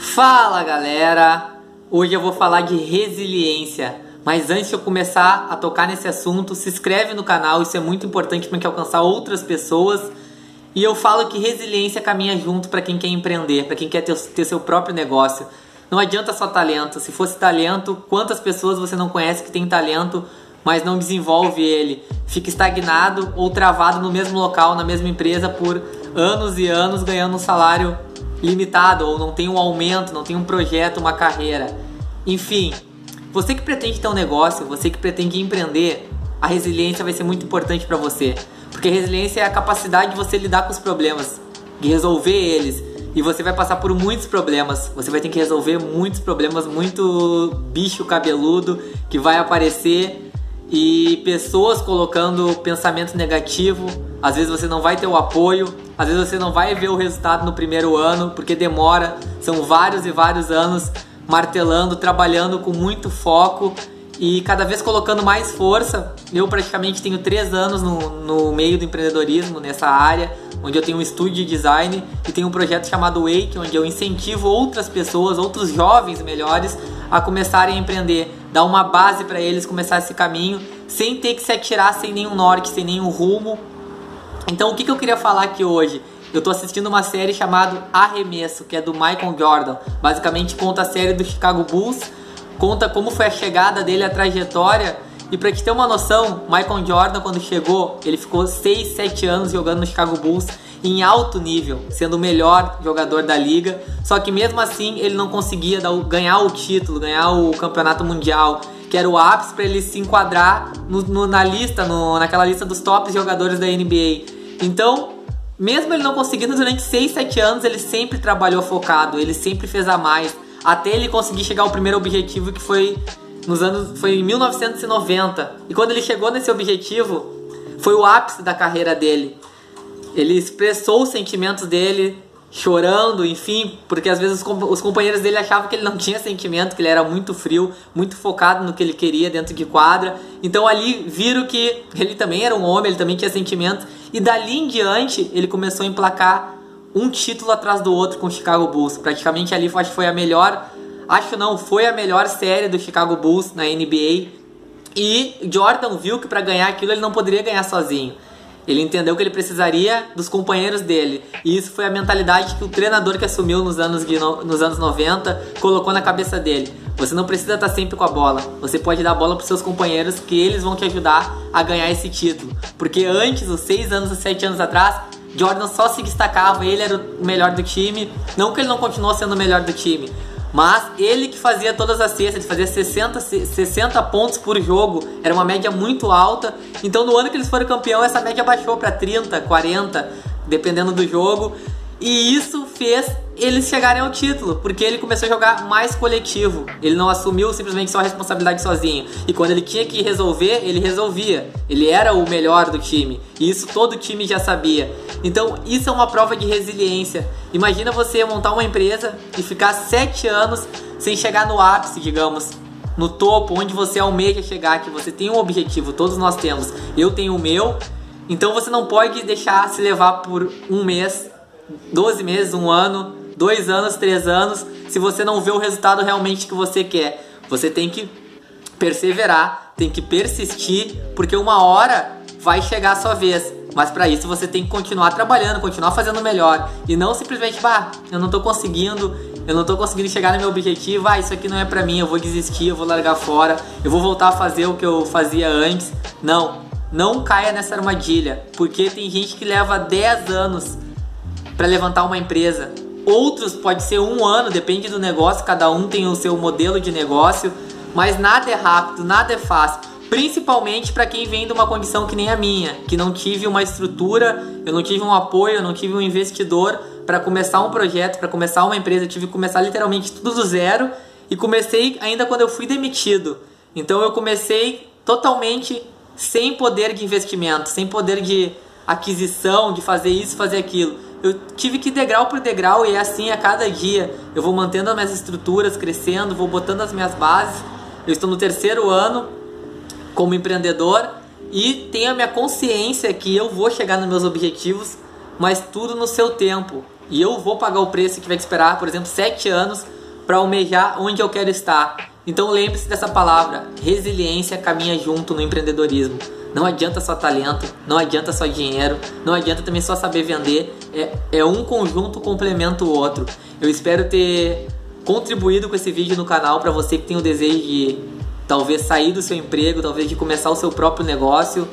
Fala galera! Hoje eu vou falar de resiliência. Mas antes de eu começar a tocar nesse assunto, se inscreve no canal, isso é muito importante para que alcançar outras pessoas. E eu falo que resiliência caminha junto para quem quer empreender, para quem quer ter, ter seu próprio negócio. Não adianta só talento. Se fosse talento, quantas pessoas você não conhece que tem talento, mas não desenvolve ele? Fica estagnado ou travado no mesmo local, na mesma empresa por anos e anos ganhando um salário limitado ou não tem um aumento, não tem um projeto, uma carreira. Enfim, você que pretende ter um negócio, você que pretende empreender, a resiliência vai ser muito importante para você, porque resiliência é a capacidade de você lidar com os problemas, de resolver eles. E você vai passar por muitos problemas. Você vai ter que resolver muitos problemas, muito bicho cabeludo que vai aparecer e pessoas colocando pensamento negativo. Às vezes você não vai ter o apoio, às vezes você não vai ver o resultado no primeiro ano, porque demora, são vários e vários anos martelando, trabalhando com muito foco e cada vez colocando mais força. Eu praticamente tenho três anos no, no meio do empreendedorismo, nessa área, onde eu tenho um estúdio de design e tenho um projeto chamado Wake, onde eu incentivo outras pessoas, outros jovens melhores, a começarem a empreender, dar uma base para eles começar esse caminho, sem ter que se atirar sem nenhum norte, sem nenhum rumo. Então, o que, que eu queria falar aqui hoje? Eu tô assistindo uma série chamada Arremesso, que é do Michael Jordan. Basicamente conta a série do Chicago Bulls, conta como foi a chegada dele, a trajetória. E pra te ter uma noção, Michael Jordan quando chegou, ele ficou 6, 7 anos jogando no Chicago Bulls em alto nível, sendo o melhor jogador da liga. Só que mesmo assim ele não conseguia dar, ganhar o título, ganhar o campeonato mundial, que era o ápice para ele se enquadrar no, no, na lista, no, naquela lista dos tops jogadores da NBA. Então, mesmo ele não conseguindo durante 6, 7 anos, ele sempre trabalhou focado, ele sempre fez a mais, até ele conseguir chegar ao primeiro objetivo que foi nos anos foi em 1990. E quando ele chegou nesse objetivo, foi o ápice da carreira dele. Ele expressou os sentimentos dele, chorando, enfim, porque às vezes os companheiros dele achavam que ele não tinha sentimento, que ele era muito frio, muito focado no que ele queria dentro de quadra. Então ali viram que ele também era um homem, ele também tinha sentimentos, e dali em diante ele começou a emplacar um título atrás do outro com o Chicago Bulls. Praticamente ali acho que foi a melhor, acho não, foi a melhor série do Chicago Bulls na NBA. E Jordan viu que para ganhar aquilo ele não poderia ganhar sozinho. Ele entendeu que ele precisaria dos companheiros dele. E isso foi a mentalidade que o treinador que assumiu nos anos, nos anos 90 colocou na cabeça dele. Você não precisa estar sempre com a bola. Você pode dar a bola para seus companheiros que eles vão te ajudar a ganhar esse título. Porque antes, os 6 anos, os 7 anos atrás, Jordan só se destacava, ele era o melhor do time. Não que ele não continuou sendo o melhor do time, mas ele que fazia todas as cestas, ele fazia 60, 60 pontos por jogo, era uma média muito alta. Então no ano que eles foram campeão, essa média baixou para 30, 40, dependendo do jogo. E isso fez eles chegarem ao título, porque ele começou a jogar mais coletivo. Ele não assumiu simplesmente sua responsabilidade sozinho. E quando ele tinha que resolver, ele resolvia. Ele era o melhor do time. E isso todo time já sabia. Então, isso é uma prova de resiliência. Imagina você montar uma empresa e ficar sete anos sem chegar no ápice, digamos, no topo, onde você almeja chegar, que você tem um objetivo, todos nós temos. Eu tenho o meu. Então você não pode deixar se levar por um mês 12 meses, um ano, dois anos, três anos, se você não vê o resultado realmente que você quer. Você tem que perseverar, tem que persistir, porque uma hora vai chegar a sua vez. Mas para isso você tem que continuar trabalhando, continuar fazendo melhor e não simplesmente, bah, eu não tô conseguindo, eu não tô conseguindo chegar no meu objetivo, ah, isso aqui não é para mim, eu vou desistir, eu vou largar fora, eu vou voltar a fazer o que eu fazia antes. Não, não caia nessa armadilha, porque tem gente que leva 10 anos para levantar uma empresa. Outros pode ser um ano, depende do negócio, cada um tem o seu modelo de negócio, mas nada é rápido, nada é fácil. Principalmente para quem vem de uma condição que nem a minha, que não tive uma estrutura, eu não tive um apoio, eu não tive um investidor para começar um projeto, para começar uma empresa, eu tive que começar literalmente tudo do zero e comecei ainda quando eu fui demitido. Então eu comecei totalmente sem poder de investimento, sem poder de aquisição, de fazer isso, fazer aquilo eu tive que degrau por degrau e é assim a cada dia. Eu vou mantendo as minhas estruturas, crescendo, vou botando as minhas bases. Eu estou no terceiro ano como empreendedor e tenho a minha consciência que eu vou chegar nos meus objetivos, mas tudo no seu tempo. E eu vou pagar o preço que vai esperar, por exemplo, 7 anos para almejar onde eu quero estar. Então lembre-se dessa palavra, resiliência caminha junto no empreendedorismo. Não adianta só talento, não adianta só dinheiro, não adianta também só saber vender. É, é um conjunto complementa o outro. Eu espero ter contribuído com esse vídeo no canal para você que tem o desejo de talvez sair do seu emprego, talvez de começar o seu próprio negócio.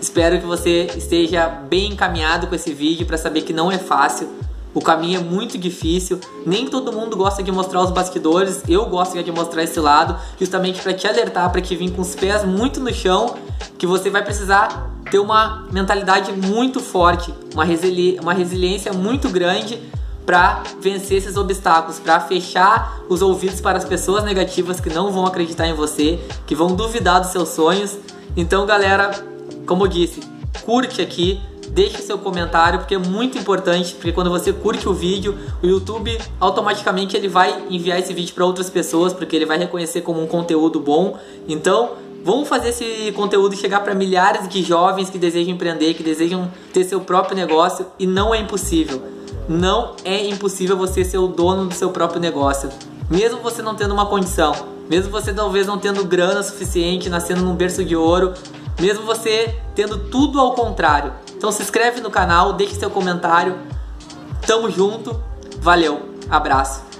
Espero que você esteja bem encaminhado com esse vídeo para saber que não é fácil. O caminho é muito difícil, nem todo mundo gosta de mostrar os bastidores. Eu gosto de mostrar esse lado, justamente para te alertar, para te vir com os pés muito no chão, que você vai precisar ter uma mentalidade muito forte, uma, resili uma resiliência muito grande para vencer esses obstáculos, para fechar os ouvidos para as pessoas negativas que não vão acreditar em você, que vão duvidar dos seus sonhos. Então, galera, como eu disse, curte aqui, deixe seu comentário porque é muito importante, porque quando você curte o vídeo, o YouTube automaticamente ele vai enviar esse vídeo para outras pessoas, porque ele vai reconhecer como um conteúdo bom. Então, vamos fazer esse conteúdo chegar para milhares de jovens que desejam empreender, que desejam ter seu próprio negócio e não é impossível. Não é impossível você ser o dono do seu próprio negócio. Mesmo você não tendo uma condição, mesmo você talvez não tendo grana suficiente, nascendo num berço de ouro, mesmo você tendo tudo ao contrário. Então se inscreve no canal, deixe seu comentário. Tamo junto. Valeu. Abraço.